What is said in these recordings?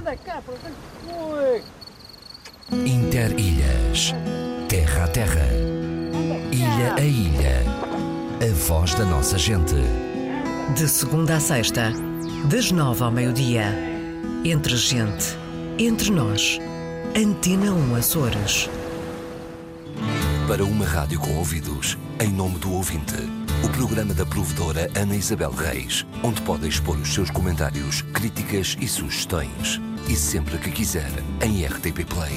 Anda cá, por Oi. Interilhas. Terra a terra. Ilha a ilha. A voz da nossa gente. De segunda a sexta, das nove ao meio-dia. Entre gente. Entre nós. Antena 1 Açores. Para uma rádio com ouvidos, em nome do ouvinte. O programa da provedora Ana Isabel Reis, onde pode expor os seus comentários, críticas e sugestões. E sempre que quiser, em RTP Play.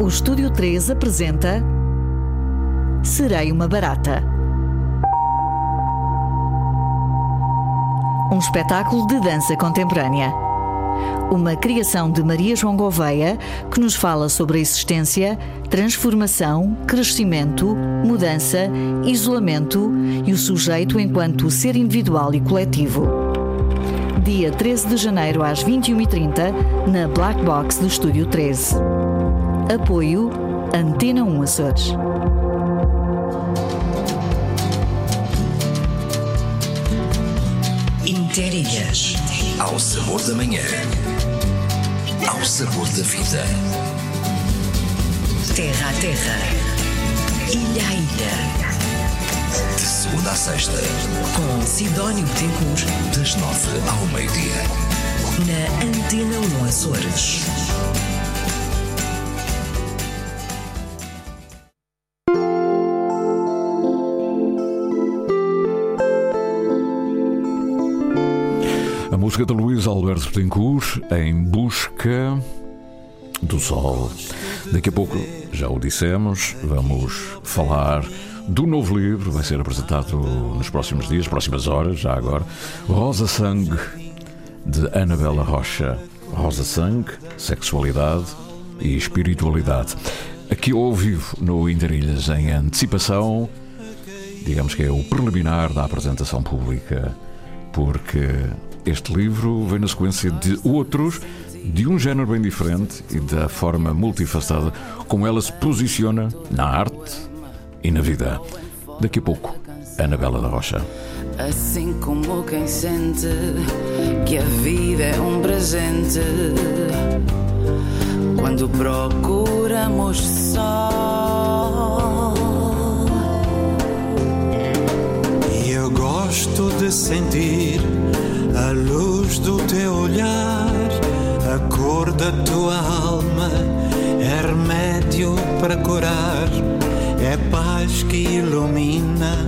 O Estúdio 3 apresenta Serei uma Barata. Um espetáculo de dança contemporânea. Uma criação de Maria João Gouveia que nos fala sobre a existência, transformação, crescimento, mudança, isolamento e o sujeito enquanto ser individual e coletivo. Dia 13 de janeiro às 21h30 na Black Box do Estúdio 13. Apoio Antena 1 Açores. Interilhas. Ao sabor da manhã. Sabor da vida. Terra a terra. Ilha a ilha. De segunda a sexta, Com Sidónio Betancourt das nove ao meio-dia. na Antena 1 Açores. Música de Luís Alberto Betancourt em busca do sol. Daqui a pouco, já o dissemos, vamos falar do novo livro, vai ser apresentado nos próximos dias, próximas horas, já agora. Rosa Sangue, de Anabela Rocha. Rosa Sangue, sexualidade e espiritualidade. Aqui ao vivo no Interilhas, em antecipação, digamos que é o preliminar da apresentação pública, porque este livro vem na sequência de outros de um género bem diferente e da forma multifacetada como ela se posiciona na arte e na vida. Daqui a pouco, Anabela da Rocha. Assim como quem sente que a vida é um presente. Quando procuramos só. Gosto de sentir a luz do teu olhar, a cor da tua alma, é remédio para curar, é paz que ilumina,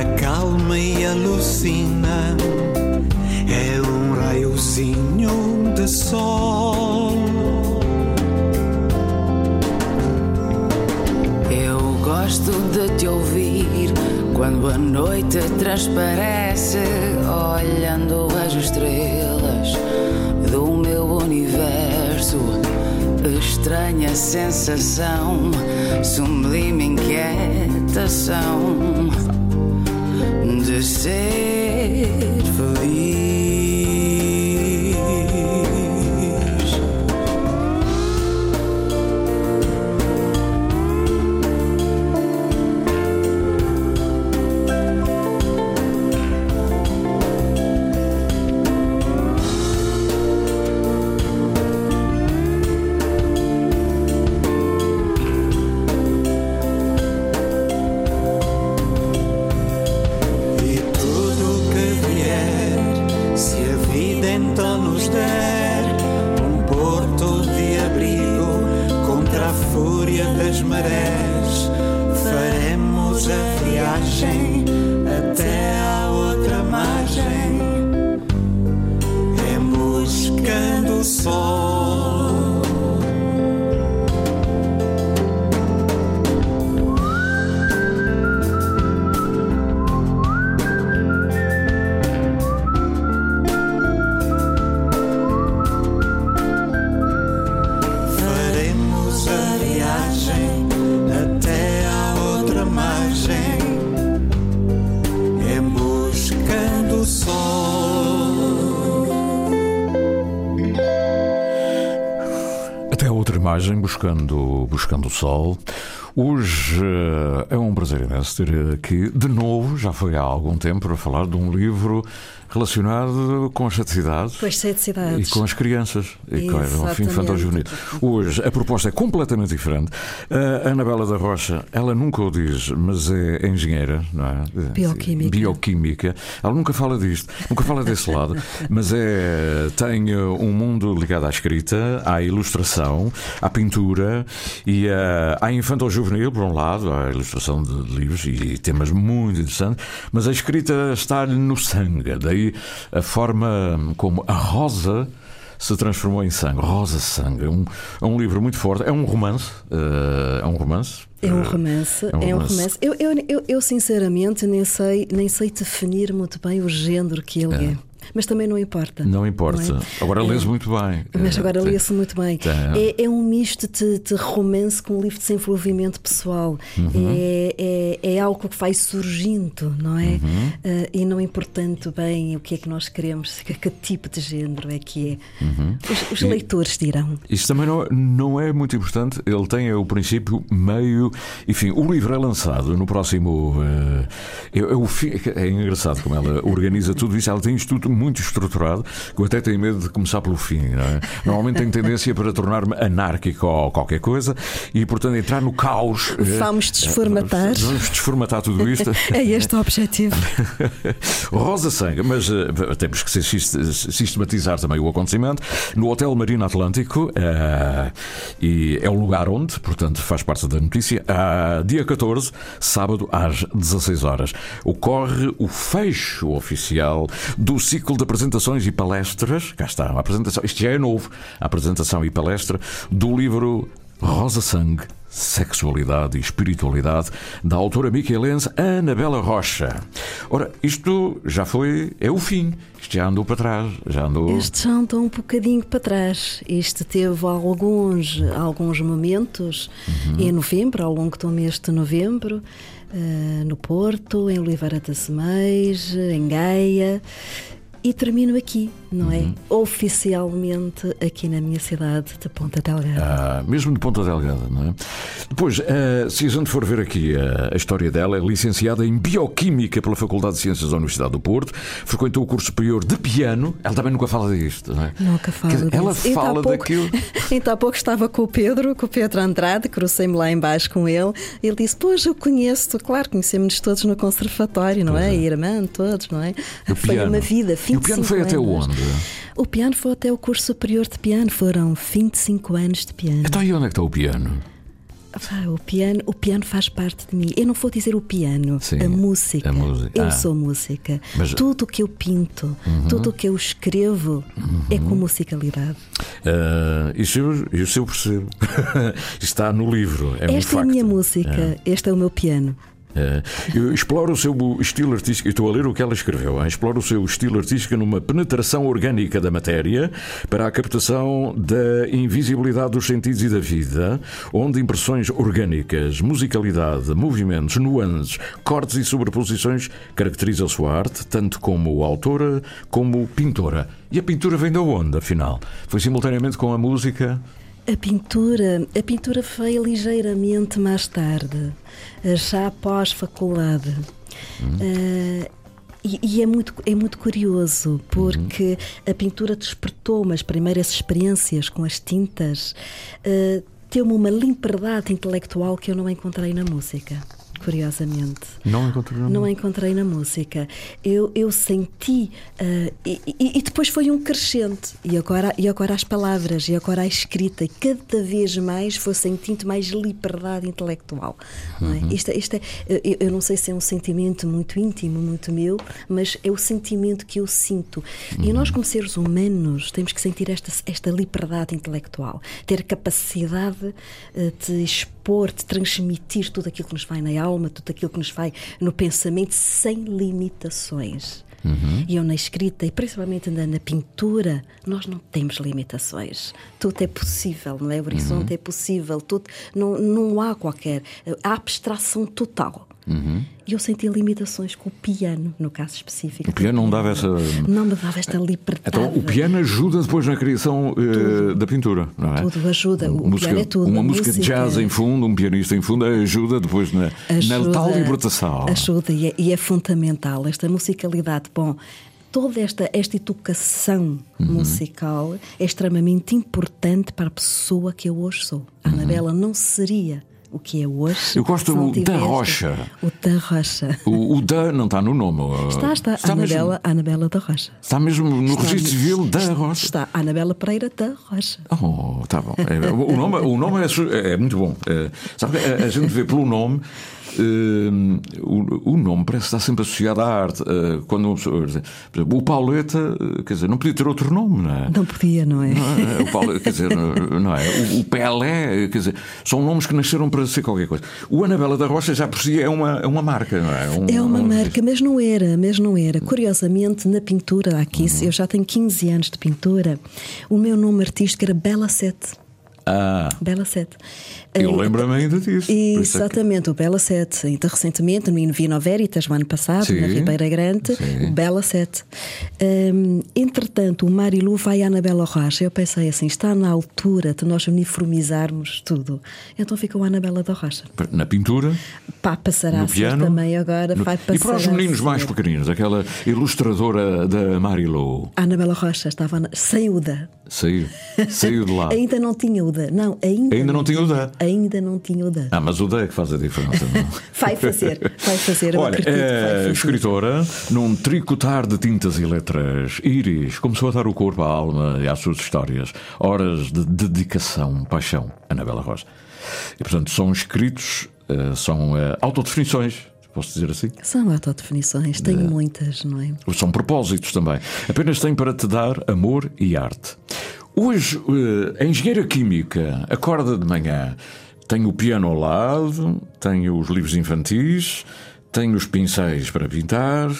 acalma e alucina, é um raiozinho de sol. Eu gosto de te ouvir quando a noite transparece, olhando as estrelas do meu universo. Estranha sensação, sublime inquietação de ser feliz. Imagem, buscando, buscando o sol. Hoje eh, é um prazer imenso ter aqui de novo, já foi há algum tempo, para falar de um livro relacionado com as sete cidades. E com as crianças. E com o fim Exatamente. infantil juvenil. Hoje a proposta é completamente diferente. A Anabela da Rocha, ela nunca o diz, mas é engenheira, não é? Bioquímica. Bioquímica. Ela nunca fala disto, nunca fala desse lado, mas é tem uh, um mundo ligado à escrita, à ilustração, à pintura e uh, à infantil juvenil, por um lado, à ilustração de livros e temas muito interessantes, mas a escrita está-lhe no sangue. Daí a forma como a rosa se transformou em sangue. Rosa Sangue. É um, é um livro muito forte. É um romance. uh, é um romance. É um Uh, romance, é um é um romance. romance. Eu, eu, eu, eu, sinceramente nem sei, nem sei definir muito bem o género que ele é. Mas também não importa. Não importa. não é? Agora É. lês muito bem. Mas Uh, agora tem- lê-se muito bem. É, é um misto de, de romance com um livro de desenvolvimento pessoal. Uhum. É, é, é algo que vai surgindo, não é? Uhum. Ah, e não importando bem o que é que nós queremos, que, que tipo de género é que é. Uhum. Os, os leitores dirão. Isso também não, não é muito importante. Ele tem o princípio, meio. Enfim, o livro é lançado no próximo. eh, é, é o é engraçado como ela organiza tudo isso. Ela tem isto tudo muito estruturado, que eu até tenho medo de começar pelo fim. não é? Normalmente tenho tendência para tornar-me anárquico ou qualquer coisa e, portanto, entrar no caos. eh, Vamos desformatar. Vamos desformatar tudo isto. É este o objetivo. Rosa Sangue, mas eh, temos que sistematizar também o acontecimento no Hotel Marina Atlântico eh, e é o lugar onde, portanto, faz parte da notícia. ah, dia 14, sábado às 16 horas, ocorre o fecho oficial do ciclo de apresentações e palestras. Cá está, a apresentação, isto já é novo, a apresentação e palestra do livro Rosa Sangue. Sexualidade e Espiritualidade, da autora miquelense Anabela Rocha. Ora, isto já foi. É o fim. Isto já andou para trás. Já andou. Este já andou um bocadinho para trás. Este teve alguns, alguns momentos em novembro, ao longo do mês de novembro, eh, no Porto, em Oliveira das Meias, em Gaia. E termino aqui, não é? Oficialmente aqui na minha cidade de Ponta Delgada. Ah, mesmo de Ponta Delgada, não é? Depois, ah, se a gente for ver aqui ah, a história dela, é licenciada em Bioquímica pela Faculdade de Ciências da Universidade do Porto, frequentou o curso superior de piano. Ela também nunca fala disto, não é? Nunca dizer, Ela fala pouco- daquilo. Ainda há pouco estava com o Pedro, com o Pedro Andrade, cruzei-me lá embaixo com ele. Ele disse: Pois eu conheço, claro, conhecemos-nos todos no conservatório, não é? Irmã, todos, não é? O Foi piano? uma vida, 25 E o piano foi até anos. onde? O piano foi até o curso superior de piano, foram 25 anos de piano. Então, e onde é que está o piano? Ah, o piano, o piano faz parte de mim. Eu não vou dizer o piano, Sim, a música. a música. Eu Ah. sou música. Mas- Uhum. Tudo o que eu pinto, tudo o que eu escrevo é com musicalidade. Ah, isso, isso eu percebo. Está no livro. É um Esta é a minha música, este é o meu piano. É. Eu exploro o seu estilo artístico, estou a ler o que ela escreveu, hein? explora o seu estilo artístico numa penetração orgânica da matéria para a captação da invisibilidade dos sentidos e da vida, onde impressões orgânicas, musicalidade, movimentos, nuances, cortes e sobreposições caracterizam a sua arte, tanto como autora como pintora. E a pintura vem da onde, afinal? Foi simultaneamente com a música? A pintura, a pintura veio ligeiramente mais tarde, eh, já após faculdade. Eh, e, e é muito, é muito curioso porque a pintura despertou-me as primeiras experiências com as tintas, eh, deu-me uma liberdade intelectual que eu não encontrei na música, curiosamente. Não encontrei Não encontrei na música. Eu, eu senti. ah, e, e- e depois foi um crescente. E agora, e agora as palavras, e agora a escrita. E cada vez mais vou sentindo mais liberdade intelectual. é? Isto, é- isto é, eu, eu não sei se é um sentimento muito íntimo, muito meu, mas é o sentimento que eu sinto. E nós, como seres humanos, temos que sentir esta, esta liberdade intelectual. Ter capacidade ah, de expor, de transmitir tudo aquilo que nos vai na alma, tudo aquilo que nos vai no pensamento, sem limitações. E eu na escrita, e principalmente na, na pintura, nós não temos limitações. Tudo é possível, não é? O horizonte é possível, tudo, não, não há qualquer. A abstração total. E eu senti limitações com o piano, no caso específico. O piano não dava essa. Não me dava esta liberdade. Então, o piano ajuda depois na criação eh, da pintura, não é? Tudo ajuda. O música, piano é tudo. Uma música, de jazz em fundo, um pianista em fundo, ajuda depois na, na tal libertação. Ajuda e é, e é fundamental. Esta musicalidade, bom, toda esta, esta educação Uhum. musical é extremamente importante para a pessoa que eu hoje sou. A Anabela não seria o que é hoje. Eu gosto não da Rocha. O da Rocha. O, o da não está no nome. Está, está, Está Anabela, mesmo, Anabela da Rocha. está mesmo no Está- registro civil da Rocha. Está Anabela Pereira da Rocha. Oh, tá bom. É, o nome, o nome é, su- é muito bom. É, sabe, a, a gente vê pelo nome. Eh, o, o nome parece estar sempre associado à arte. Eh, quando uma pessoa- exemplo, o Pauleta, eh, quer dizer, não podia ter outro nome, não é? Não podia, não é? Não é? O Paulo, quer dizer, não é? O, o Pelé, quer dizer, são nomes que nasceram para ser qualquer coisa. O Anabela da Rocha já por si é uma, é uma marca, não é? Um- É uma um- marca, mas não era, mas não era. Curiosamente, na pintura, aqui, Uhum. eu já tenho 15 anos de pintura, o meu nome artístico era Bela Sete. Ah, Bela Sete. eu Eh, lembro-me ainda disso. É que- Exatamente, o Bela Sete. Ainda recentemente, no Invino Veritas, o ano passado, Sim, na Ribeira Grande, sim. o Bela Sete. Hum, entretanto, o Marilu vai à Anabela Rocha. Eu pensei assim: está na altura de nós uniformizarmos tudo. Então ficou a Anabela da Rocha. Na pintura, Pá, passará no piano. também agora. no- Vai E para os meninos mais pequeninos, aquela ilustradora da Marilu. A Anabela Rocha estava na- sem o da. Saiu, saiu de lá. Ainda não tinha o da. Não, ainda, Ainda não tinha o da. Ainda não tinha o da. Ah, mas o D é que faz a diferença. Não? Vai fazer, vai fazer. Olha, acredito é fazer. escritora, num tricotar de tintas e letras, Iris começou a dar o corpo à alma e às suas histórias. Horas de dedicação, paixão, Anabela Rocha. E, portanto, são escritos, eh, são eh, autodefinições, posso dizer assim? São autodefinições, tenho muitas, não é? São propósitos também. Apenas tem para te dar amor e arte. Hoje, eh, a engenheira química acorda de manhã, tem o piano ao lado, tem os livros infantis, tem os pincéis para pintar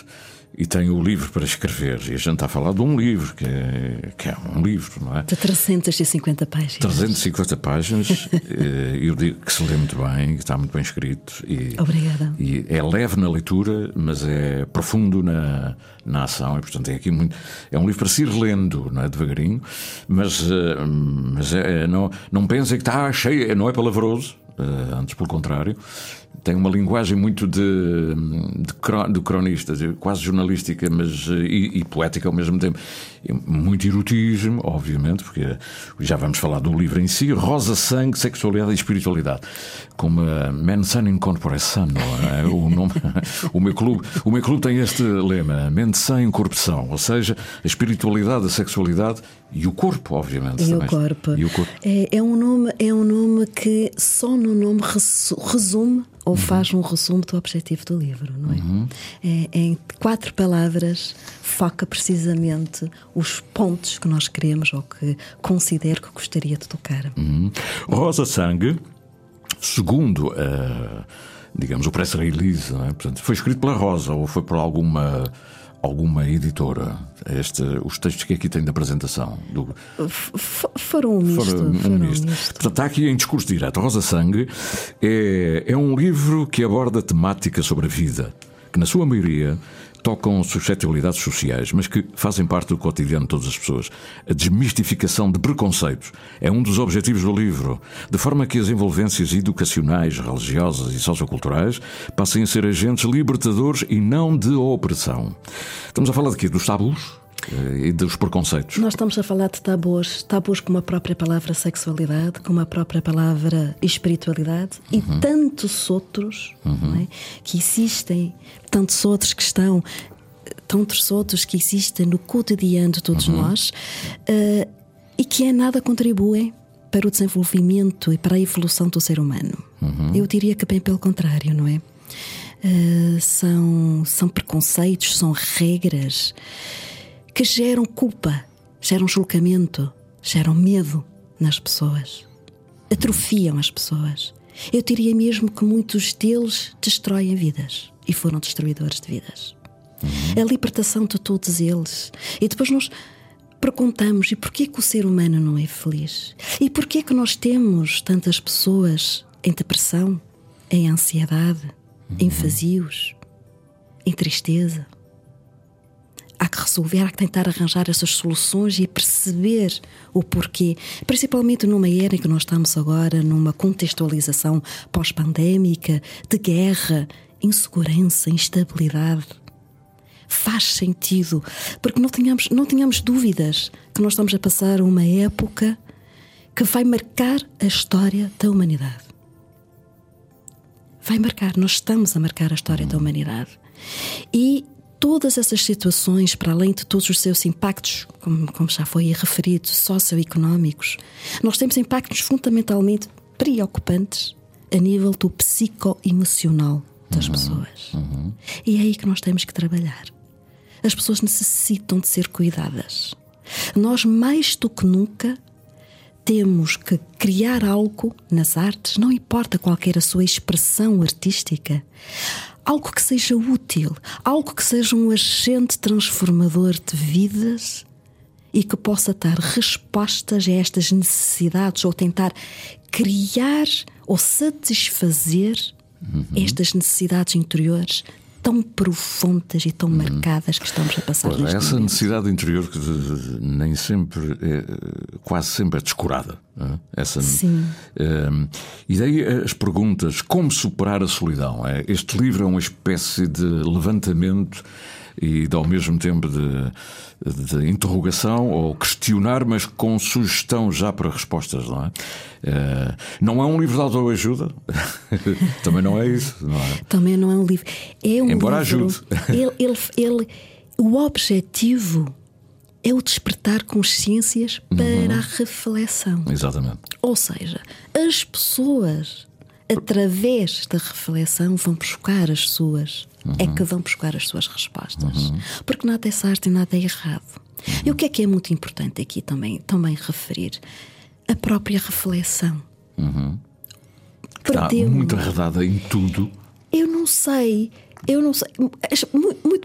e tem o livro para escrever. E a gente está a falar de um livro, que é, que é um livro, não é? De 350 páginas. 350 páginas, eh, eu digo que se lê muito bem, que está muito bem escrito. E, Obrigada. E é leve na leitura, mas é profundo na, na ação, e portanto é aqui muito. É um livro para se ir lendo, não é? Devagarinho, mas, eh, mas é, não, não pensem que está cheio, não é palavroso, eh, antes pelo contrário. Tem uma linguagem muito de, de, de cronista, quase jornalística, mas eh, e, e poética ao mesmo tempo. Muito erotismo, obviamente, porque já vamos falar do livro em si. Rosa, sangue, sexualidade e espiritualidade. Como a Mensana in corpore sano, não é? o, nome, o, meu clube, o meu clube tem este lema: mente sã em corpo são, ou seja, a espiritualidade, a sexualidade e o corpo, obviamente. E o também. corpo. E o corpo. É, é um nome, é um nome que só no nome resu- resume ou faz um resumo do objetivo do livro, não é? é? é Em quatro palavras foca precisamente os pontos que nós queremos ou que considero que gostaria de tocar. Uhum. Rosa Sangue, segundo a, digamos, o press release, é? Portanto, foi escrito pela Rosa ou foi por alguma alguma editora? Este, os textos que aqui tem da apresentação do, F- foram um misto. Fora um foram um misto. misto. Portanto, está aqui em discurso direto. Rosa Sangue é, é um livro que aborda temática sobre a vida, que na sua maioria tocam suscetibilidades sociais, mas que fazem parte do cotidiano de todas as pessoas. A desmistificação de preconceitos é um dos objetivos do livro, de forma que as envolvências educacionais, religiosas e socioculturais passem a ser agentes libertadores e não de opressão. Estamos a falar de quê? Dos tabus e dos preconceitos. Nós estamos a falar de tabus, tabus como a própria palavra sexualidade, como a própria palavra espiritualidade e tantos outros não é? que existem, tantos outros que estão, tantos outros que existem no cotidiano de todos nós eh, e que em nada contribuem para o desenvolvimento e para a evolução do ser humano. Eu diria que bem pelo contrário, não é? Eh, são, são preconceitos, são regras que geram culpa, geram julgamento, geram medo nas pessoas, atrofiam as pessoas. Eu diria mesmo que muitos deles destroem vidas e foram destruidores de vidas. A libertação de todos eles. E depois nós perguntamos: e porquê que o ser humano não é feliz? E porquê que nós temos tantas pessoas em depressão, em ansiedade, em vazios, em tristeza. Há que resolver, há que tentar arranjar essas soluções e perceber o porquê. Principalmente numa era em que nós estamos agora numa contextualização pós-pandémica, de guerra, insegurança, instabilidade. Faz sentido, porque não tenhamos, não tenhamos dúvidas que nós estamos a passar uma época que vai marcar a história da humanidade. Vai marcar, nós estamos a marcar a história da humanidade. E todas essas situações, para além de todos os seus impactos, como, como já foi referido, socioeconómicos, nós temos impactos fundamentalmente preocupantes a nível do psicoemocional das pessoas. E é aí que nós temos que trabalhar. As pessoas necessitam de ser cuidadas. Nós, mais do que nunca, temos que criar algo nas artes, não importa qualquer a sua expressão artística, algo que seja útil, algo que seja um agente transformador de vidas e que possa dar respostas a estas necessidades ou tentar criar ou satisfazer estas necessidades interiores tão profundas e tão marcadas que estamos a passar Pois, neste essa momento. necessidade interior que nem sempre, é, quase sempre é descurada. é? Essa, Sim. Ehm, e daí as perguntas: como superar a solidão? É, Este livro é uma espécie de levantamento e ao mesmo tempo de, de interrogação ou questionar, mas com sugestão já para respostas, não é? Eh, não é um livro de autoajuda, também não é isso, não é? Também não é um livro. É um Embora livro, ajude. Ele, ele, ele- o objetivo é o despertar consciências Uhum. para a reflexão. Exatamente. Ou seja, as pessoas, através da reflexão, vão buscar as suas. É que vão buscar as suas respostas. Porque nada é certo e nada é errado. E o que é que é muito importante aqui também, também referir? A própria reflexão. Está Perdemos- muito arredada em tudo. Eu não sei. Eu não sei.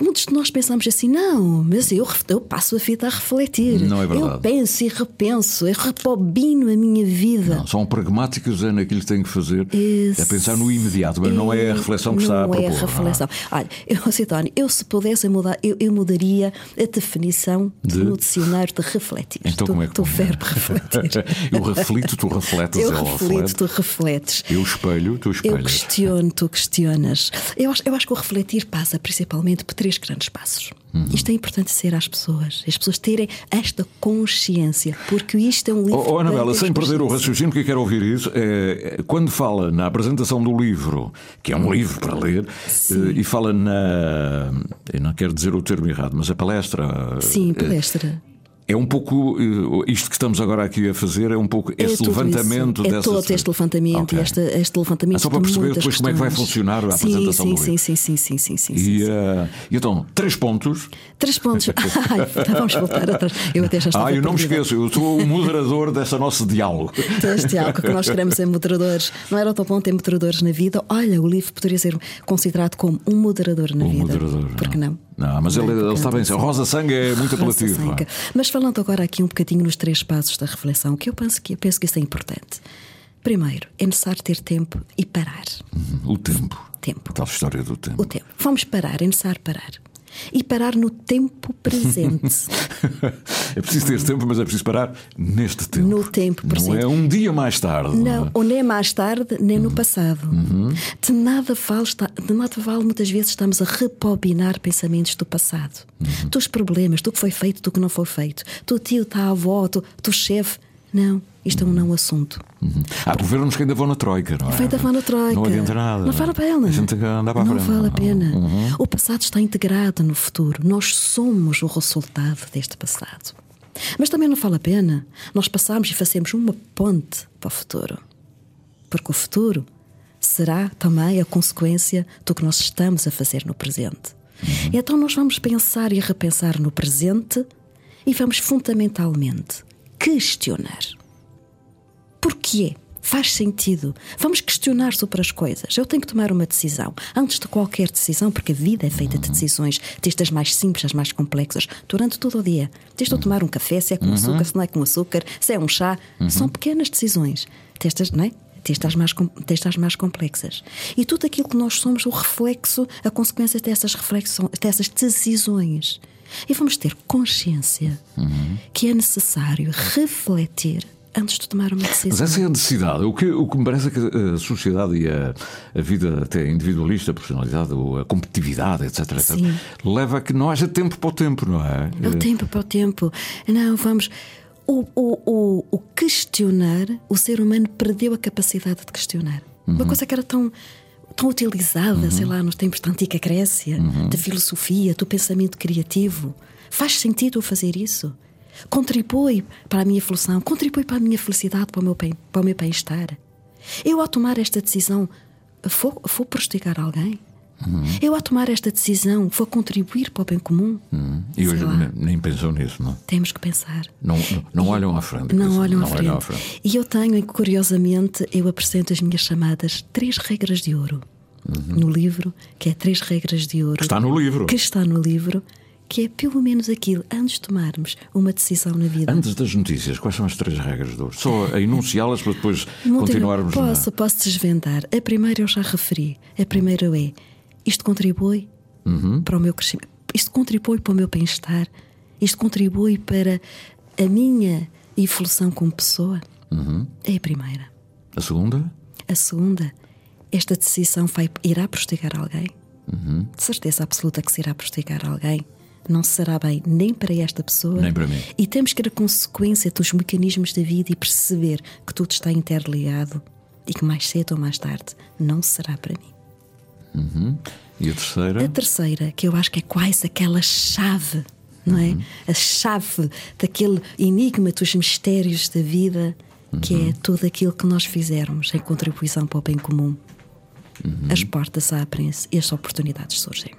Muitos de nós pensamos assim, não, mas eu, eu passo a vida a refletir. Não é verdade. Eu penso e repenso, eu repobino a minha vida. Não, são pragmáticos é naquilo que têm que fazer, Esse- é pensar no imediato, mas não é a reflexão que está a Não propor. é a não é? reflexão. Olha, eu, Citónio, eu se pudesse mudar, eu, eu mudaria a definição De? no dicionário de refletir. Então tu, como é que tu verbo refletir. Eu reflito, tu refletes, eu reflito, reflete. tu refletes. Eu espelho, tu Eu espelhas. questiono, tu questionas. Eu acho, eu acho que o refletir passa principalmente por três grandes passos. Uhum. Isto é importante ser às pessoas, as pessoas terem esta consciência, porque isto é um livro. Oh, oh, Anabela, sem perder o raciocínio, que eu quero ouvir isso, é, quando fala na apresentação do livro, que é um livro para ler, eh, e fala na. Eu não quero dizer o termo errado, mas a palestra. Sim, eh, palestra. É um pouco. eh, Isto que estamos agora aqui a fazer é um pouco É este levantamento isso. É dessas. todo este levantamento Ok. e este, este levantamento É só para perceber depois como é que vai questões. funcionar a sim, apresentação sim, do sim, livro. sim, sim, sim, sim, sim, sim, E, sim. e então, três pontos. Três pontos. Ai, vamos voltar atrás. Eu até já estava Ah, eu não me esqueço, eu sou o moderador desse nosso diálogo. Este algo que nós queremos ser moderadores. Não era tão bom ter moderadores na vida. Olha, o livro poderia ser considerado como um moderador na O vida. moderador. Por que não? Não, mas ele, ele está bem. Rosa Sangue é muito Rosa apelativo. Sanca. Mas falando agora aqui um bocadinho nos três passos da reflexão, que eu penso que, eu penso que isso é importante. Primeiro, é necessário ter tempo e parar. O tempo. Tempo. A tal história do tempo. O tempo. Vamos parar, é necessário parar. E parar no tempo presente. é preciso ter tempo, mas é preciso parar neste tempo. No tempo Não presente. é um dia mais tarde. Não, é? ou nem mais tarde, nem no passado. De, nada vale, de nada vale, muitas vezes, estamos a repobinar pensamentos do passado. Dos problemas, do que foi feito, do que não foi feito. Do tio, da avó, do, do chefe. Não, isto é um não assunto. Há governos que ainda vão na Troika, não é? Feita vá na troika. Não adianta nada. Não vale a pena. A gente anda para não. Uhum. vale a pena. O passado está integrado no futuro. Nós somos o resultado deste passado. Mas também não vale a pena nós passarmos e fazermos uma ponte para o futuro. Porque o futuro será também a consequência do que nós estamos a fazer no presente. Uhum. Então nós vamos pensar e repensar no presente e vamos fundamentalmente questionar. Porquê? Faz sentido. Vamos questionar sobre as coisas. Eu tenho que tomar uma decisão. Antes de qualquer decisão, porque a vida é feita de decisões, desde as mais simples às mais complexas, durante todo o dia. Desde eu tomar um café, se é com açúcar, se não é com açúcar, se é um chá. São pequenas decisões. Destas, não é? desde as, mais, desde as mais complexas. E tudo aquilo que nós somos, o reflexo, a consequência dessas reflexões, dessas decisões. E vamos ter consciência uhum. que é necessário refletir antes de tomar uma decisão. Mas essa é a necessidade. O que, o que me parece é que a sociedade e a, a vida até individualista, a personalidade, a competitividade, etc, etc, leva a que não haja tempo para o tempo, não é? É o tempo para o tempo. Não, vamos. O, o, o, o questionar, o ser humano perdeu a capacidade de questionar. Uhum. Uma coisa que era tão tão utilizada, uhum. sei lá, nos tempos da antiga Grécia, uhum. da filosofia, do pensamento criativo. Faz sentido fazer isso? Contribui para a minha evolução, contribui para a minha felicidade, para o meu, bem, para o meu bem-estar. Eu, ao tomar esta decisão, vou, vou prejudicar alguém? Uhum. Eu, ao tomar esta decisão, vou contribuir para o bem comum? Uhum. E hoje nem pensam nisso, não? Temos que pensar. Não, não, não olham à frente. Não, olham, não à olham, à frente. E eu tenho, curiosamente, eu apresento as minhas chamadas Três Regras de Ouro. Uhum. No livro, que é Três Regras de Ouro. Que está no livro. Que está no livro que é pelo menos aquilo, antes de tomarmos uma decisão na vida. Antes das notícias, quais são as três regras do Só a enunciá-las para depois continuarmos. Posso, na... posso desvendar. A primeira eu já referi. A primeira é: isto contribui uhum. para o meu crescimento, isto contribui para o meu bem-estar, isto contribui para a minha evolução como pessoa. Uhum. É a primeira. A segunda? A segunda, esta decisão vai, irá prostigar alguém? Uhum. De certeza absoluta que se irá prostigar alguém não será bem nem para esta pessoa, nem para mim. E temos que ter a consequência dos mecanismos da vida e perceber que tudo está interligado e que mais cedo ou mais tarde não será para mim. Uhum. E a terceira? A terceira, que eu acho que é quase aquela chave, não é? Uhum. A chave daquele enigma dos mistérios da vida, que é uhum. tudo aquilo que nós fizermos em contribuição para o bem comum. Uhum. As portas abrem-se e as oportunidades surgem.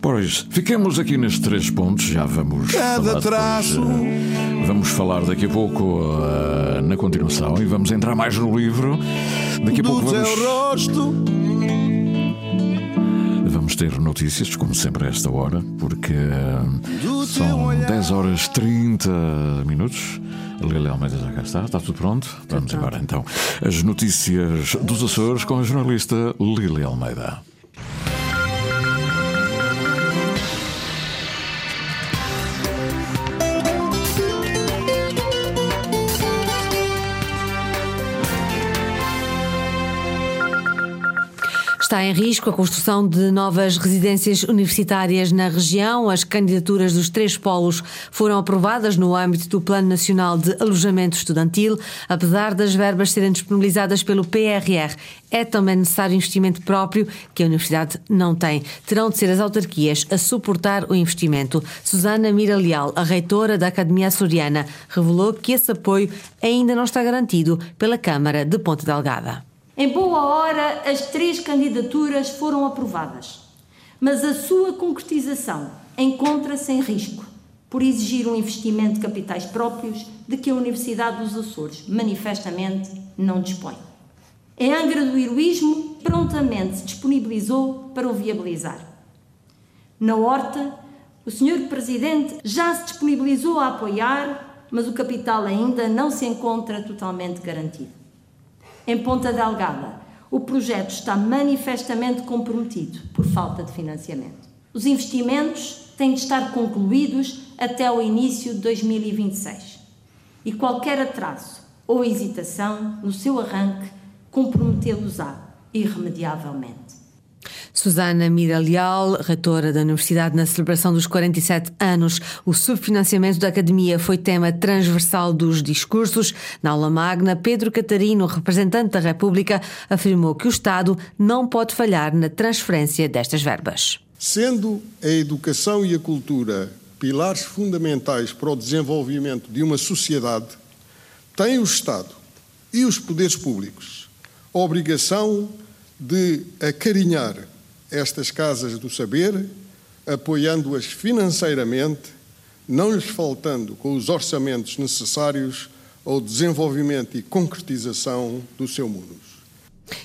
Pois, fiquemos aqui nestes três pontos, já vamos. Cada traço. Depois, uh, vamos falar daqui a pouco uh, na continuação e vamos entrar mais no livro. Daqui a pouco vamos. Rosto. Vamos ter notícias, como sempre, a esta hora, porque uh, são 10 horas 30 minutos. A Lili Almeida já cá está, está tudo pronto? Vamos embora então. As notícias dos Açores com a jornalista Lili Almeida. Está em risco a construção de novas residências universitárias na região. As candidaturas dos três polos foram aprovadas no âmbito do Plano Nacional de Alojamento Estudantil. Apesar das verbas serem disponibilizadas pelo PRR, é também necessário investimento próprio que a Universidade não tem. Terão de ser as autarquias a suportar o investimento. Susana Mira Leal, a reitora da Academia Açoriana, revelou que esse apoio ainda não está garantido pela Câmara de Ponte Delgada. Em boa hora, as três candidaturas foram aprovadas, mas a sua concretização encontra-se em risco por exigir um investimento de capitais próprios de que a Universidade dos Açores manifestamente não dispõe. Em Angra do Heroísmo, prontamente se disponibilizou para o viabilizar. Na Horta, o Sr. Presidente já se disponibilizou a apoiar, mas o capital ainda não se encontra totalmente garantido. Em Ponta Delgada, o projeto está manifestamente comprometido por falta de financiamento. Os investimentos têm de estar concluídos até o início de 2026 e qualquer atraso ou hesitação no seu arranque comprometê-los-á irremediavelmente. Susana Mira Leal, reitora da Universidade, na celebração dos 47 anos, o subfinanciamento da academia foi tema transversal dos discursos. Na aula magna, Pedro Catarino, representante da República, afirmou que o Estado não pode falhar na transferência destas verbas. Sendo a educação e a cultura pilares fundamentais para o desenvolvimento de uma sociedade, tem o Estado e os poderes públicos a obrigação de acarinhar estas casas do saber, apoiando-as financeiramente, não lhes faltando com os orçamentos necessários ao desenvolvimento e concretização do seu mundo.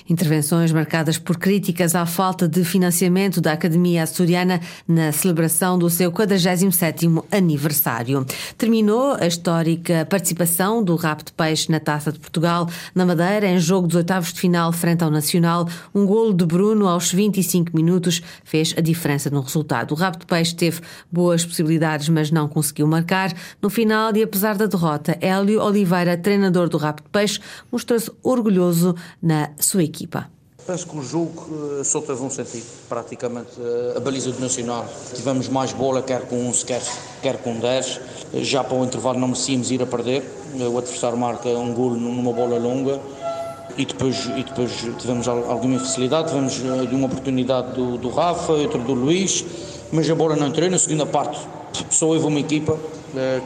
Intervenções marcadas por críticas à falta de financiamento da Academia Açoriana na celebração do seu 47º aniversário. Terminou a histórica participação do Rap de Peixe na Taça de Portugal na Madeira em jogo dos oitavos de final frente ao Nacional. Um golo de Bruno aos 25 minutos fez a diferença no resultado. O Rap de Peixe teve boas possibilidades, mas não conseguiu marcar. No final, e apesar da derrota, Hélio Oliveira, treinador do Rap de Peixe, mostrou-se orgulhoso na sua equipa. Penso que o jogo uh, só teve um sentido, praticamente. Uh, a baliza do Nacional, tivemos mais bola, quer com 11, quer, quer com 10. Uh, já para o intervalo não merecíamos ir a perder. o adversário marca um golo numa bola longa e depois, e depois tivemos alguma facilidade. Tivemos de uma oportunidade do, do Rafa, outra do Luís, mas a bola não entrou. Na segunda parte, só houve uma equipa,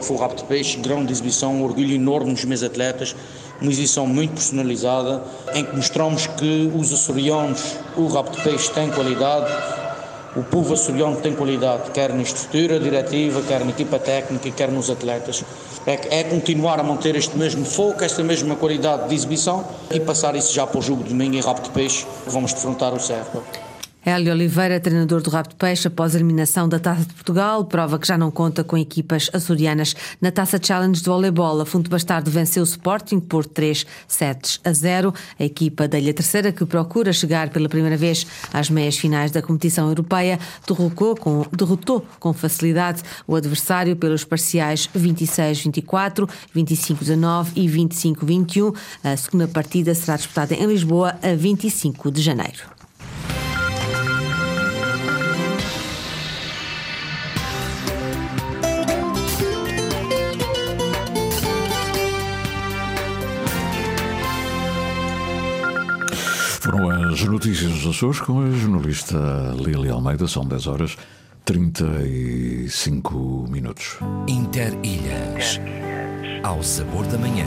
que foi o de Peixe, grande exibição, um orgulho enorme nos meus atletas uma exibição muito personalizada, em que mostramos que os açorianos, o rabo de peixe tem qualidade, o povo açoriano tem qualidade, quer na estrutura diretiva, quer na equipa técnica, quer nos atletas. É, é, continuar a manter este mesmo foco, esta mesma qualidade de exibição e passar isso já para o jogo de domingo em rabo de peixe. Vamos defrontar o Serpa. Hélio Oliveira, treinador do Rabo de Peixe, após a eliminação da Taça de Portugal, prova que já não conta com equipas açorianas. Na Taça Challenge de voleibol, a Funte Bastardo venceu o Sporting por 3 sets a 0. A equipa da Ilha Terceira, que procura chegar pela primeira vez às meias finais da competição europeia, com, derrotou com facilidade o adversário pelos parciais 26-24, 25-19 e 25-21. A segunda partida será disputada em Lisboa a 25 de janeiro. Notícias dos Açores com a jornalista Lili Almeida. São 10 horas 35 minutos. Interilhas. Ao sabor da manhã,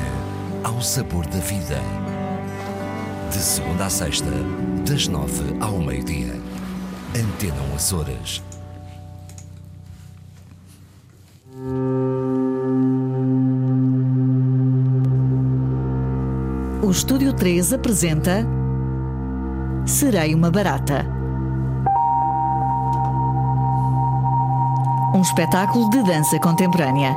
ao sabor da vida. De segunda a sexta, das nove ao meio-dia. Antena Açores. O Estúdio 3 apresenta Serei uma Barata. Um espetáculo de dança contemporânea.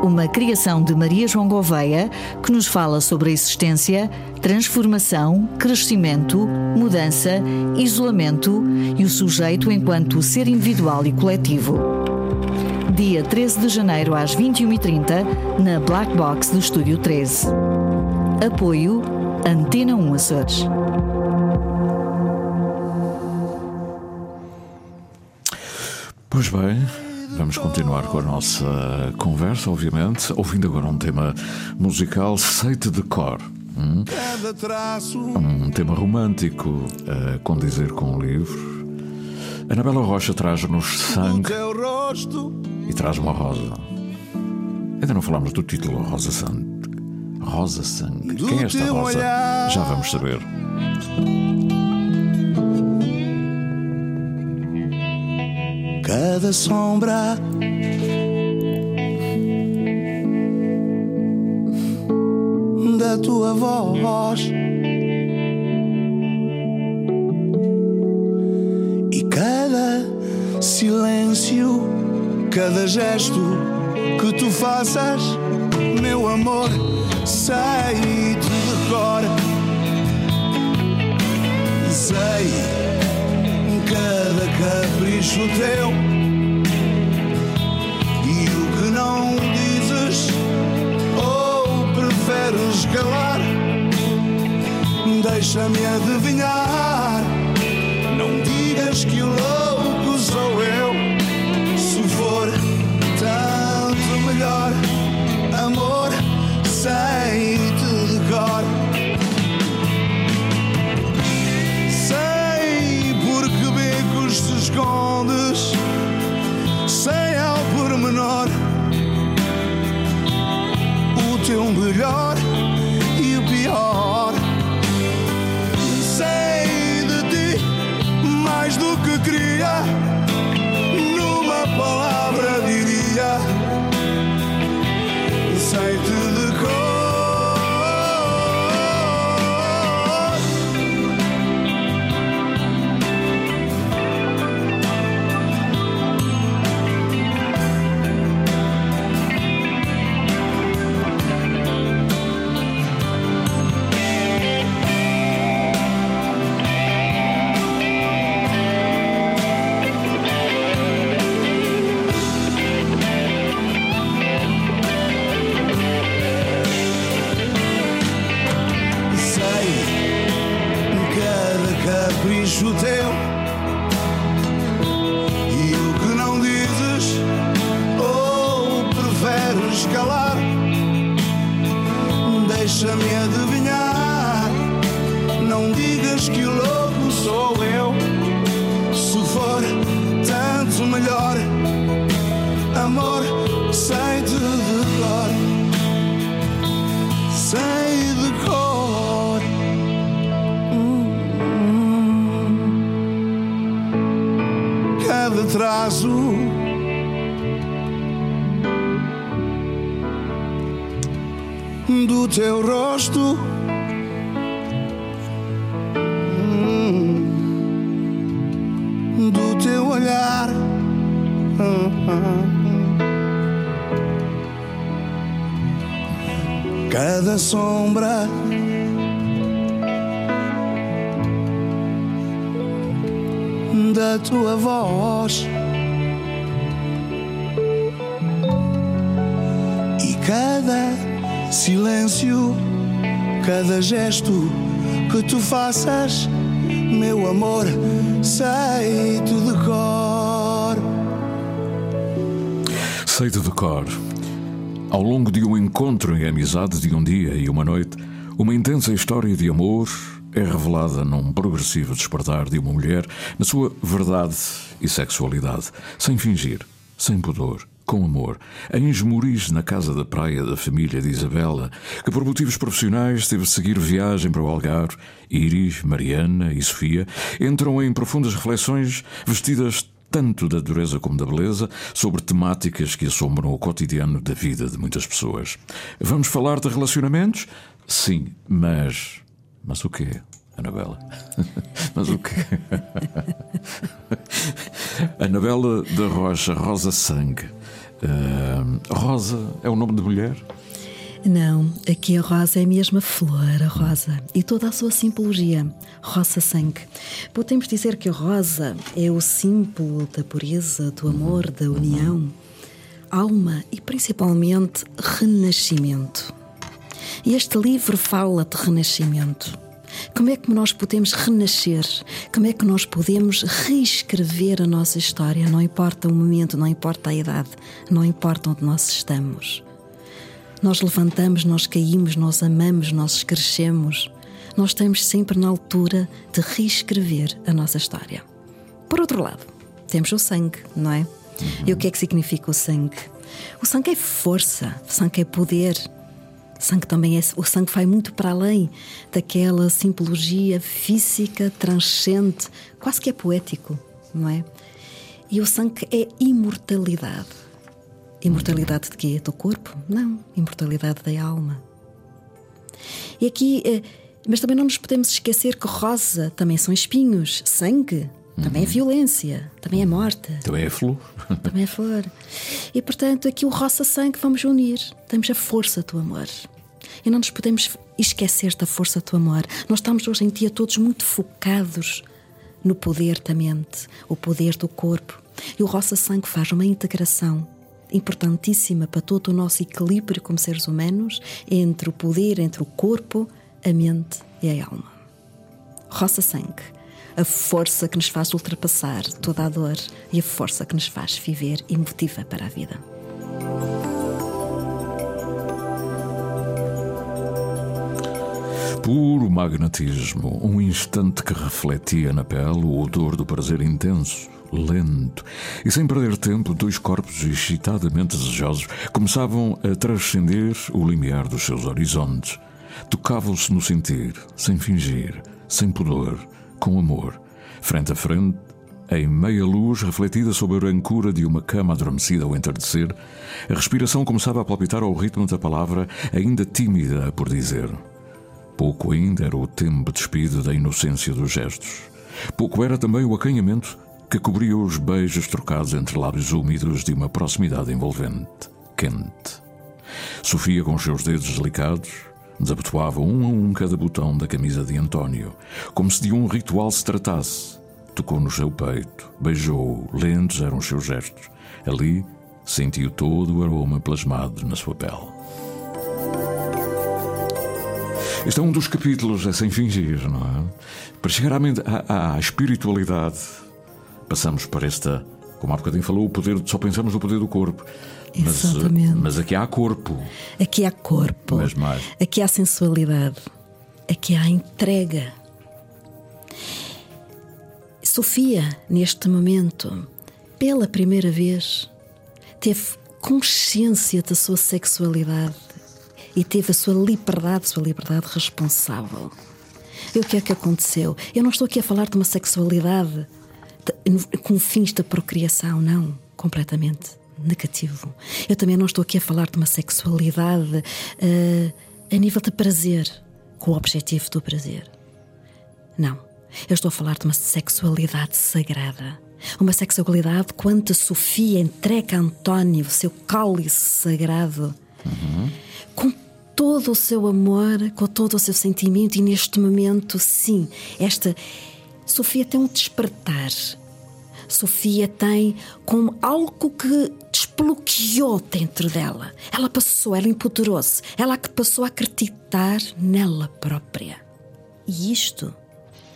Uma criação de Maria João Gouveia que nos fala sobre a existência, transformação, crescimento, mudança, isolamento e o sujeito enquanto ser individual e coletivo. Dia 13 de janeiro às 21h30 na Black Box do Estúdio 13. Apoio Antena 1 Açores. Pois bem, vamos continuar com a nossa conversa, obviamente, ouvindo agora um tema musical Seite de Cor. Hum? Um tema romântico a condizer com o livro. Anabela Rocha traz-nos sangue e traz uma rosa. Ainda não falamos do título Rosa Sangue. Rosa Sangue. Quem é esta rosa? Já vamos saber. Cada sombra. Da tua voz e cada silêncio, cada gesto que tu faças, meu amor, sei-te de cor. Sei cada capricho teu. E o que não dizes ou preferes calar, deixa-me adivinhar. Não digas que o louco sou eu, de atraso. Do teu rosto. Hum, Do teu olhar. Cada sombra. Da tua voz e cada silêncio, cada gesto que tu faças, meu amor, sei-te de cor. Sei-te de cor. Ao longo de um encontro em amizade de um dia e uma noite, uma intensa história de amor é revelada num progressivo despertar de uma mulher na sua verdade e sexualidade, sem fingir, sem pudor, com amor, em Esmoriz, na casa da praia da família de Isabela, que por motivos profissionais teve de seguir viagem para o Algarve, Iris, Mariana e Sofia entram em profundas reflexões vestidas tanto da dureza como da beleza, sobre temáticas que assombram o cotidiano da vida de muitas pessoas. Vamos falar de relacionamentos? Sim, mas mas o quê, Anabela? Mas o quê? Anabela da Rocha, Rosa Sangue. Uh, Rosa é o nome de mulher? Não, aqui a rosa é a flor, a rosa, e toda a sua simbologia, rosa sangue. Podemos dizer que a rosa é o símbolo da pureza, do amor, da união, alma e principalmente renascimento. E este livro fala de renascimento. Como é que nós podemos renascer? Como é que nós podemos reescrever a nossa história? Não importa o momento, não importa a idade, não importa onde nós estamos. Nós levantamos, nós caímos, nós amamos, nós crescemos. Nós estamos sempre na altura de reescrever a nossa história. Por outro lado, temos o sangue, não é? E o que é que significa o sangue? O sangue é força, o sangue é poder, sangue também é, o sangue vai muito para além daquela simbologia física transcendente, quase que é poético, não é? E o sangue é imortalidade. Imortalidade de quê? Do corpo? Não, imortalidade da alma. E aqui, eh, mas também não nos podemos esquecer que rosa também são espinhos, sangue também é violência, também é morte. Também é flor. Também é flor. E portanto, aqui o roça-sangue vamos unir. Temos a força do amor. E não nos podemos esquecer da força do amor. Nós estamos hoje em dia todos muito focados no poder da mente, o poder do corpo. E o roça-sangue faz uma integração importantíssima para todo o nosso equilíbrio como seres humanos entre o poder, entre o corpo, a mente e a alma. Roça-sangue a força que nos faz ultrapassar toda a dor e a força que nos faz viver e motiva para a vida. Puro magnetismo, um instante que refletia na pele o odor do prazer intenso, lento, e sem perder tempo, dois corpos excitadamente desejosos começavam a transcender o limiar dos seus horizontes. Tocavam-se no sentir, sem fingir, sem pudor com amor, frente a frente, em meia luz refletida sob a brancura de uma cama adormecida ao entardecer, a respiração começava a palpitar ao ritmo da palavra, ainda tímida por dizer. Pouco ainda era o tempo despido da inocência dos gestos. Pouco era também o acanhamento que cobria os beijos trocados entre lábios úmidos de uma proximidade envolvente, quente. Sofia, com os seus dedos delicados, Desabotoava um a um cada botão da camisa de António, como se de um ritual se tratasse. Tocou no seu peito, beijou-o, lentos eram os seus gestos. Ali sentiu todo o aroma plasmado na sua pele. Este é um dos capítulos, é sem fingir, não é? Para chegar à, à, à espiritualidade, passamos para esta, como há bocadinho falou, o poder, só pensamos no poder do corpo. Mas, Exatamente. mas aqui há corpo. Aqui há corpo. Mas mais. Aqui há sensualidade. Aqui há entrega. Sofia, neste momento, pela primeira vez, teve consciência da sua sexualidade e teve a sua liberdade, sua liberdade responsável. E o que é que aconteceu? Eu não estou aqui a falar de uma sexualidade com fins de procriação, não, completamente negativo. Eu também não estou aqui a falar de uma sexualidade uh, a nível de prazer, com o objetivo do prazer. Não. Eu estou a falar de uma sexualidade sagrada. Uma sexualidade quando Sofia entrega a António o seu cálice sagrado. Uhum. Com todo o seu amor, com todo o seu sentimento, e neste momento, sim, esta Sofia tem um despertar. Sofia tem como algo que desbloqueou dentro dela. Ela passou, ela empoderou-se, ela que passou a acreditar nela própria. E isto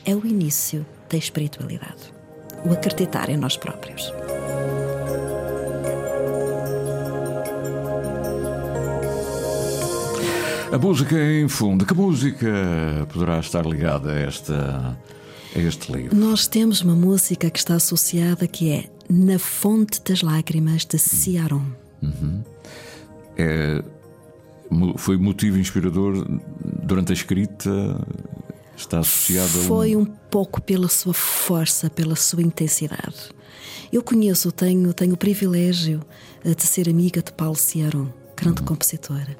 é o início da espiritualidade. O acreditar em nós próprios. A música em fundo, que música poderá estar ligada a, esta, a este livro? Nós temos uma música que está associada que é Na Fonte das Lágrimas de Ciaron. Uhum. É, foi motivo inspirador durante a escrita? Está associado Foi um... um pouco pela sua força, pela sua intensidade. Eu conheço, tenho, tenho o privilégio eh, de ser amiga de Paulo Ciaron grande uhum. compositora.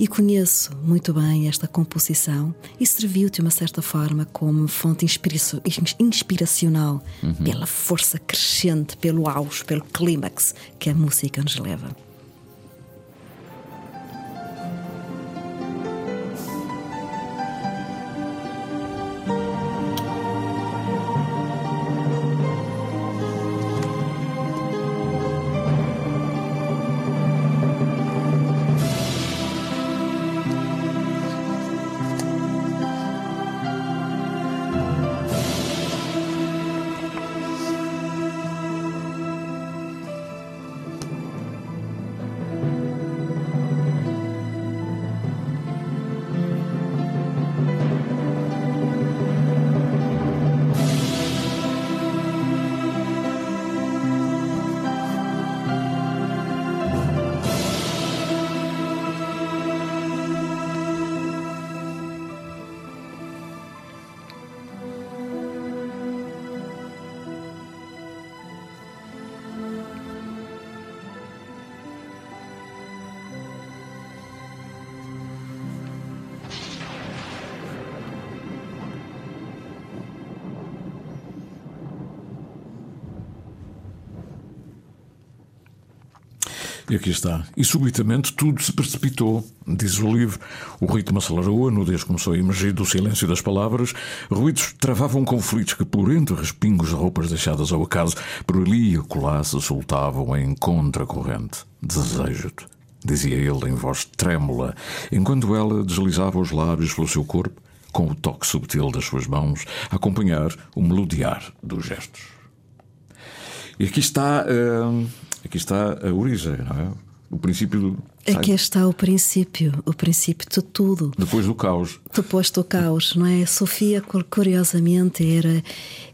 E conheço muito bem esta composição e serviu de uma certa forma como fonte inspiracional uhum. pela força crescente, pelo auge, pelo clímax que a música nos leva. E aqui está. E subitamente tudo se precipitou, diz o livro. O ritmo acelerou, a nudez começou a emergir do silêncio das palavras. Ruídos travavam conflitos que, por entre respingos de roupas deixadas ao acaso, por ali e acolá se soltavam em contracorrente. Desejo-te, dizia ele em voz trêmula, enquanto ela deslizava os lábios pelo seu corpo, com o toque subtil das suas mãos, a acompanhar o melodiar dos gestos. E aqui está. Uh Aqui está a origem, não é? O princípio do. Aqui está o princípio, o princípio de tudo. Depois do caos. Depois do caos, não é? Sofia, curiosamente, era,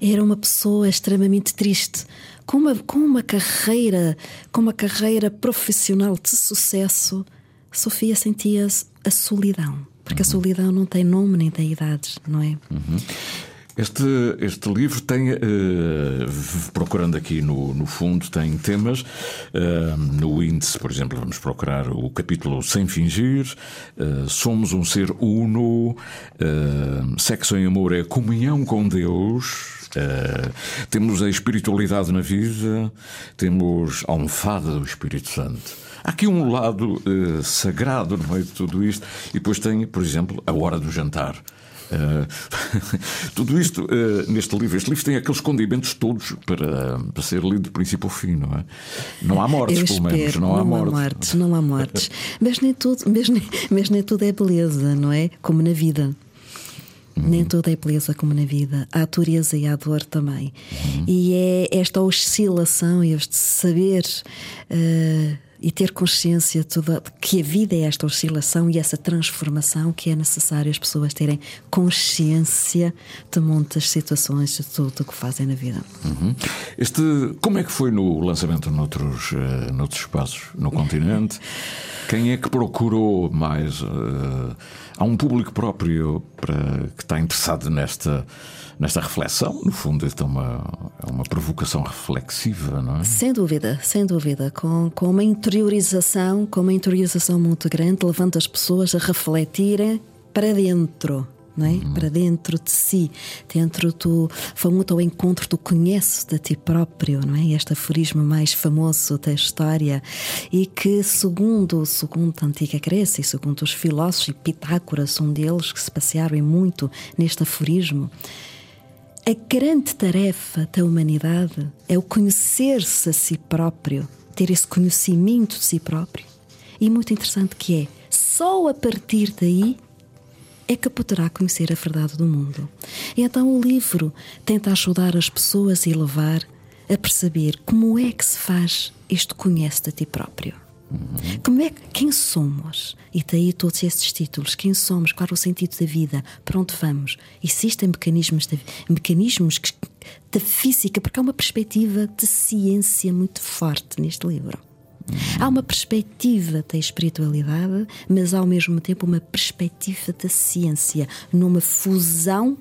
era uma pessoa extremamente triste, com uma, com uma carreira, com uma carreira profissional de sucesso. Sofia sentia a solidão, porque uhum. a solidão não tem nome nem tem idades, não é? Uhum. Este, este livro tem, uh, procurando aqui no, no fundo, tem temas. Uh, no índice, por exemplo, vamos procurar o capítulo Sem Fingir, uh, Somos um Ser Uno, Sexo em Amor é Comunhão com Deus. temos a espiritualidade na vida, temos a almofada do Espírito Santo. Há aqui um lado sagrado no meio de tudo isto, e depois tem, por exemplo, a hora do jantar. Uh, tudo isto uh, neste livro, este livro tem aqueles condimentos todos para, para ser lido de princípio ao fim, não é? Não há mortes, Eu pelo menos. Não, não há, mortes. mortes. Não há mortes. mas, nem tudo, mas, nem, mas nem tudo é beleza, não é? Como na vida. Uhum. Nem tudo é beleza como na vida. Há a dureza e há a dor também. Uhum. E é esta oscilação, este saber. Uh, e ter consciência de que a vida é esta oscilação e essa transformação que é necessário as pessoas terem consciência de muitas situações de tudo o que fazem na vida. Uhum. Este, como é que foi no lançamento noutros, uh, noutros espaços no continente? Quem é que procurou mais? Uh, há um público próprio para, que está interessado nesta nesta reflexão. No fundo, é uma, é uma provocação reflexiva, não é? Sem dúvida, sem dúvida. Com, com uma interiorização, com uma interiorização muito grande, levanta as pessoas a refletirem para dentro. Não é? Uhum. Para dentro de si, dentro do. Foi muito ao encontro do conhece de ti próprio, não é? Este aforismo mais famoso da história e que, segundo, segundo a antiga Grécia e segundo os filósofos, e Pitágoras, um deles, que se passearam muito neste aforismo, a grande tarefa da humanidade é o conhecer-se a si próprio, ter esse conhecimento de si próprio. E muito interessante que é, só a partir daí é que poderá conhecer a verdade do mundo. E então o livro tenta ajudar as pessoas a levar a perceber como é que se faz este conhece de ti próprio. Uhum. Como é quem somos? E daí todos esses títulos: quem somos, qual é o sentido da vida, para onde vamos? Existem mecanismos, de, mecanismos que, da física, porque há uma perspectiva de ciência muito forte neste livro. Há uma perspectiva da espiritualidade, mas ao mesmo tempo uma perspectiva da ciência, numa fusão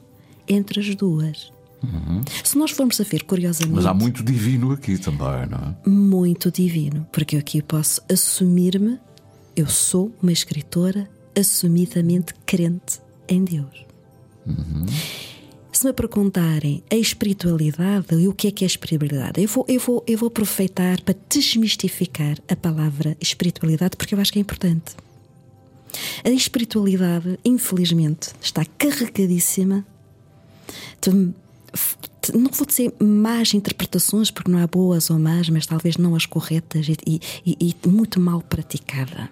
entre as duas. Uhum. Se nós formos a ver, curiosamente. Mas há muito divino aqui também, não é? Muito divino, porque eu aqui posso assumir-me, eu sou uma escritora assumidamente crente em Deus. Uhum. Se me perguntarem a espiritualidade e o que é que é espiritualidade, eu vou, eu, vou, eu vou aproveitar para desmistificar a palavra espiritualidade porque eu acho que é importante. A espiritualidade, infelizmente, está carregadíssima de não vou dizer más interpretações, porque não há boas ou más, mas talvez não as corretas e, e, e muito mal praticada.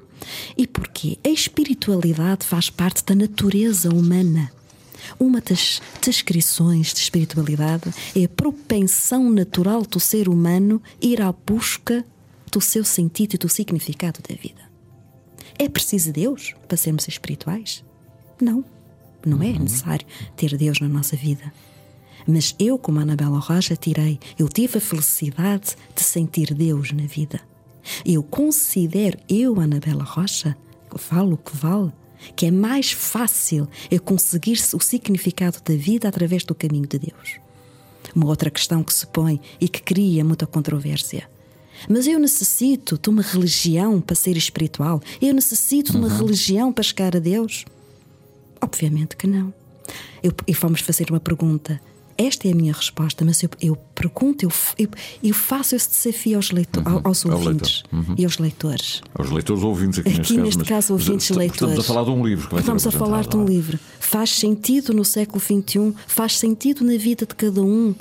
E porquê? A espiritualidade faz parte da natureza humana. Uma das descrições de espiritualidade é a propensão natural do ser humano ir à busca do seu sentido e do significado da vida. É preciso Deus para sermos espirituais? Não. Não é necessário ter Deus na nossa vida. Mas eu, como Anabela Roja, tirei, eu tive a felicidade de sentir Deus na vida. Eu considero, eu, Anabela Rocha, falo o que vale, que é mais fácil eu conseguir o significado da vida através do caminho de Deus. Uma outra questão que se põe e que cria muita controvérsia. Mas eu necessito de uma religião para ser espiritual? Eu necessito de uma uhum. religião para chegar a Deus? Obviamente que não. Eu, e vamos fazer uma pergunta: esta é a minha resposta, mas eu, eu pergunto, eu, eu, eu, faço esse desafio aos, leito, uhum. aos ouvintes uhum. e aos leitores. Aos leitores ouvintes aqui, aqui neste caso. Neste caso, ouvintes e leitores. Estamos a falar de um livro. Que estamos a falar de um livro. Faz sentido no século XXI, faz sentido na vida de cada um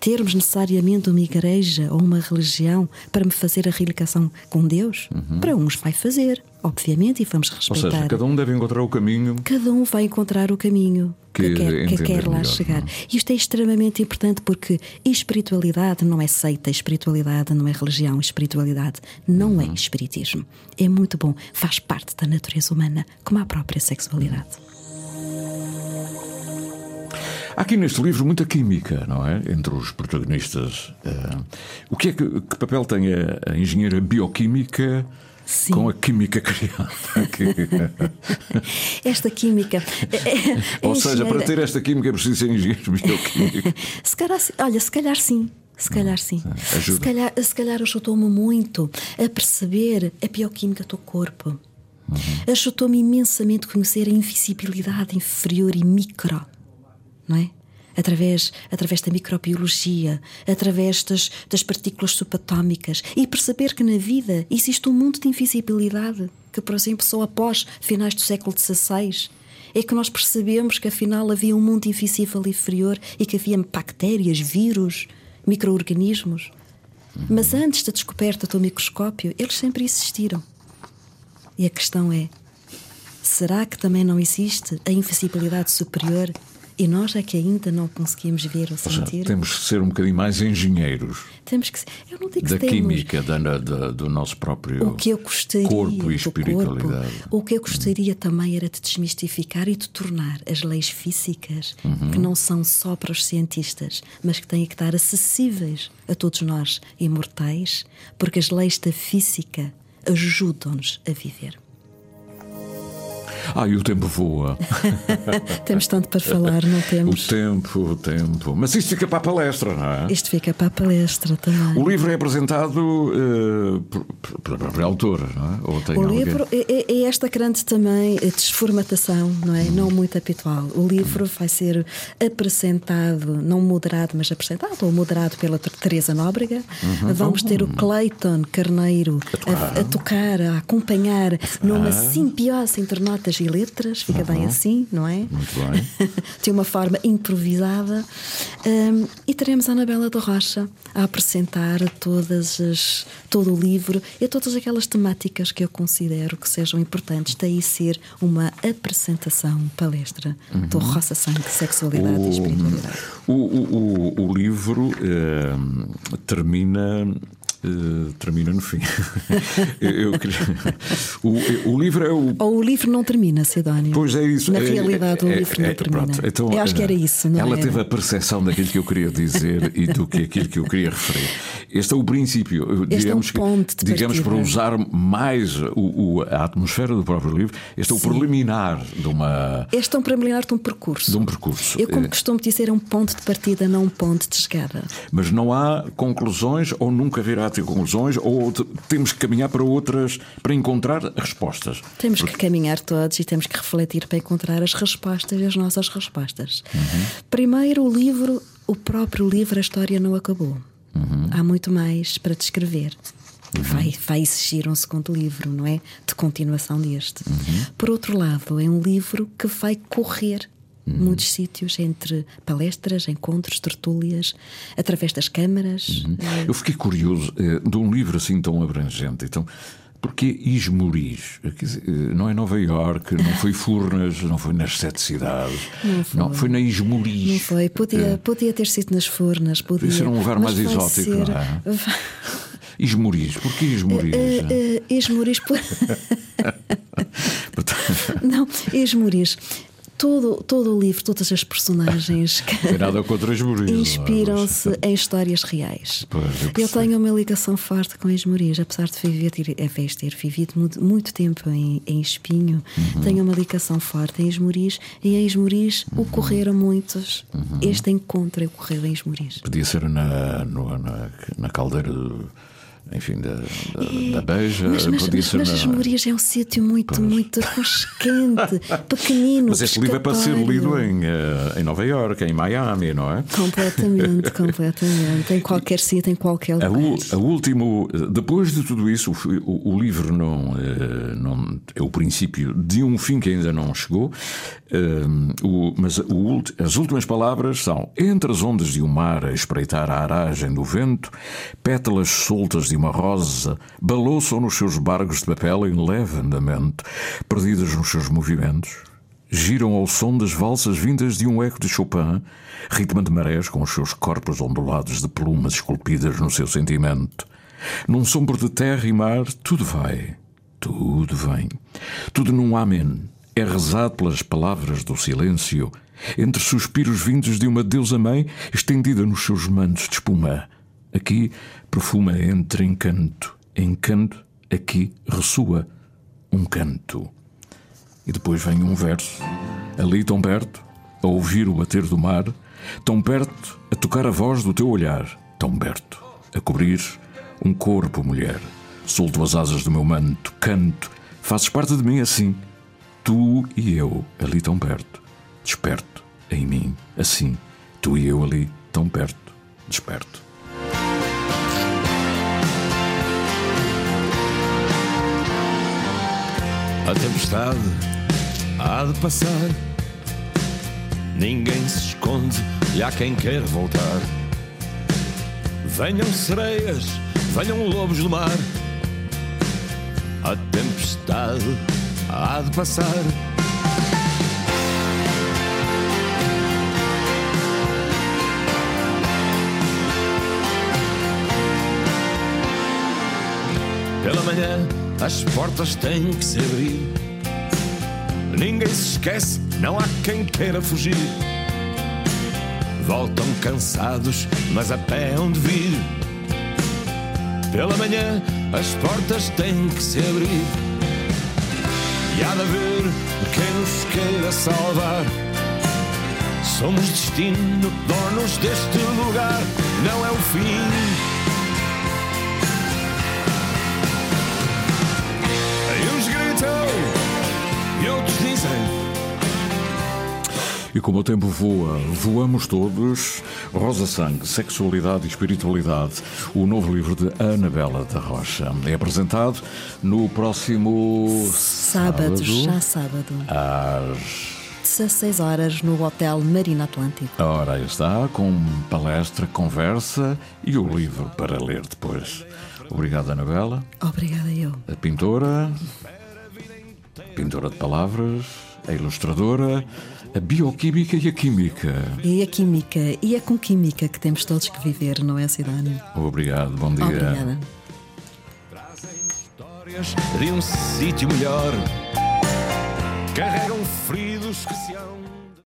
termos necessariamente uma igreja ou uma religião para me fazer a religação com Deus? Uhum. Para uns vai fazer, obviamente, e vamos respeitar. Ou seja, cada um deve encontrar o caminho. Cada um vai encontrar o caminho que, que quer, que quer lá melhor, chegar. Não? É? Isto é extremamente importante porque espiritualidade não é seita, espiritualidade não é religião, espiritualidade não uhum. é espiritismo. É muito bom, faz parte da natureza humana, como a própria sexualidade. Há aqui neste livro muita química, não é? Entre os protagonistas. Uh, o que é que, que, papel tem a, a engenheira bioquímica? Sim. com a química criada. esta química. Ou seja, para ter esta química é preciso ser engenheiro bioquímico. Se calhar, olha, se calhar sim. Se calhar sim. Ajuda. Se calhar, se calhar ajudou-me muito a perceber a bioquímica do corpo. Uhum. Ajudou-me imensamente a conhecer a invisibilidade inferior e micro não é? Através, através da microbiologia, através das, das partículas subatómicas e perceber que na vida existe um mundo de invisibilidade que, por exemplo, só após finais do século XVI é que nós percebemos que afinal havia um mundo invisível inferior e que havia bactérias, vírus, micro-organismos. Mas antes da descoberta do microscópio, eles sempre existiram. E a questão é: será que também não existe a invisibilidade superior e nós é que ainda não conseguimos ver ou sentir. Temos que ser um bocadinho mais engenheiros. Temos que ser. Eu não digo da que química, da, da, do nosso próprio o que eu gostaria, corpo e espiritualidade. Corpo, o que eu gostaria também era de desmistificar e de tornar as leis físicas, uhum. que não são só para os cientistas, mas que têm que estar acessíveis a todos nós imortais, porque as leis da física ajudam-nos a viver. Ah, e o tempo voa. temos tanto para falar, não temos? O tempo, o tempo. Mas isto fica para a palestra, não é? Isto fica para a palestra também. O livro é apresentado uh, pela própria autora, não é? Ou tem o alguém... livro é, é, é, esta grande também desformatação, não é? Hum. Não muito habitual. O livro vai ser apresentado, não moderado, mas apresentado, ou moderado pela Teresa Nóbrega. Uhum. Vamos ter o uhum. Clayton Carneiro a tocar, a, a, tocar, a acompanhar numa simbiose entre notas e letras, fica uhum. bem assim, não é? Muito bem. de uma forma improvisada. Um, e teremos a Anabela da Rocha a apresentar todas as, todo o livro e todas aquelas temáticas que eu considero que sejam importantes. Daí ser uma apresentação, palestra uhum. do Roça Sangue, Sexualidade o, e Espiritualidade. O, o, o livro eh, termina Uh, termina no fim. eu, eu o, o, livro é o. Ou o livro não termina, Sidónio. Pois é isso. Na é, realidade, é, o livro é, não termina. Pronto, então, eu acho que era isso, não Ela teve a percepção daquilo que eu queria dizer e do que aquilo que eu queria referir. Este é o princípio. Este digamos, é um ponto de digamos para usar mais o, a atmosfera do próprio livro, este é o preliminar de uma. Este é um preliminar de um percurso. De um percurso. Eu, como costumo dizer, é um ponto de partida, não um ponto de chegada. Mas não há conclusões ou nunca virá ter conclusões, ou temos que caminhar para outras, para encontrar respostas? Temos Porque... que caminhar todos e temos que refletir para encontrar as respostas e as nossas respostas. Uhum. Primeiro, o livro, o próprio livro, a história não acabou. Uhum. Há muito mais para descrever. Uhum. Vai, vai exigir um segundo livro, não é? De continuação deste. Uhum. Por outro lado, é um livro que vai correr Uhum. Muitos sítios entre palestras, encontros, tertúlias, através das câmaras. Uhum. Eu fiquei curioso eh, de um livro assim tão abrangente. Então, Porquê Ismoris? Não é Nova Iorque, não foi Furnas, não foi nas sete cidades. Não foi, não, foi na Ismoris. Não foi. Podia, podia ter sido nas Furnas. Podia, ser um lugar mais exótico, ser... não é? Porquê Ismoris? Uh, uh. Por... não, Ismoris todo, todo o livro, todas as personagens nada contra inspiram-se em histórias reais. Pois, eu, eu, tenho uma ligação forte com Esmoriz, apesar de viver, ter, ter vivido muito, muito tempo em, em Espinho, uhum. tenho uma ligação forte em Esmoriz e em Esmoriz uhum. ocorreram muitos. Uhum. Este encontro ocorreu em Esmoriz. Podia ser na, no, na, na caldeira do enfim, da, da, é, da Beja. Mas, mas, mas, mas as Memórias é um sítio muito, pois. muito aconchegante, pequenino. Mas este livro é para ser lido em, eh, em Nova Iorque, em Miami, não é? Completamente, completamente. Em qualquer sítio, em qualquer lugar. A, a último, depois de tudo isso, o, o, livro não, eh, não é o princípio de um fim que ainda não chegou. Um, o, mas o, as últimas palavras são: Entre as ondas de um mar a espreitar a aragem do vento, pétalas soltas de uma rosa balouçam nos seus barcos de papel em leve andamento, perdidas nos seus movimentos. Giram ao som das valsas vindas de um eco de Chopin, ritmo de marés com os seus corpos ondulados de plumas esculpidas no seu sentimento. Num sombro de terra e mar, tudo vai, tudo vem, tudo num amém é rezado pelas palavras do silêncio, entre suspiros vindos de uma deusa-mãe estendida nos seus mantos de espuma. Aqui perfuma entre encanto, encanto, aqui ressoa um canto. E depois vem um verso, ali tão perto, a ouvir o bater do mar, tão perto, a tocar a voz do teu olhar, tão perto, a cobrir um corpo, mulher. Solto as asas do meu manto, canto, fazes parte de mim assim. Tu e eu ali tão perto, desperto em mim, assim, tu e eu ali tão perto, desperto. A tempestade há de passar, ninguém se esconde e há quem quer voltar. Venham sereias, venham lobos do mar. A tempestade há de passar. As portas têm que se abrir. Ninguém se esquece, não há quem queira fugir. Voltam cansados, mas a pé hão de vir. Pela manhã as portas têm que se abrir. E há de haver quem nos queira salvar. Somos destino, donos deste lugar, não é o fim. E gritam e outros dizem. E como o tempo voa, voamos todos. Rosa Sangue, Sexualidade e Espiritualidade, o novo livro de Anabela da Rocha. É apresentado no próximo Sábado, já sábado. Às 16 horas no Hotel Marina Atlântico. Ora, aí está, com palestra, conversa e o livro para ler depois. Obrigado, Anabela. Obrigada eu. A pintora, pintora de palavras, a ilustradora, a bioquímica e a química. E a química, e é com química que temos todos que viver, não é, Sidónio? Obrigado, bom dia. Obrigada. Histórias de um sítio melhor carregam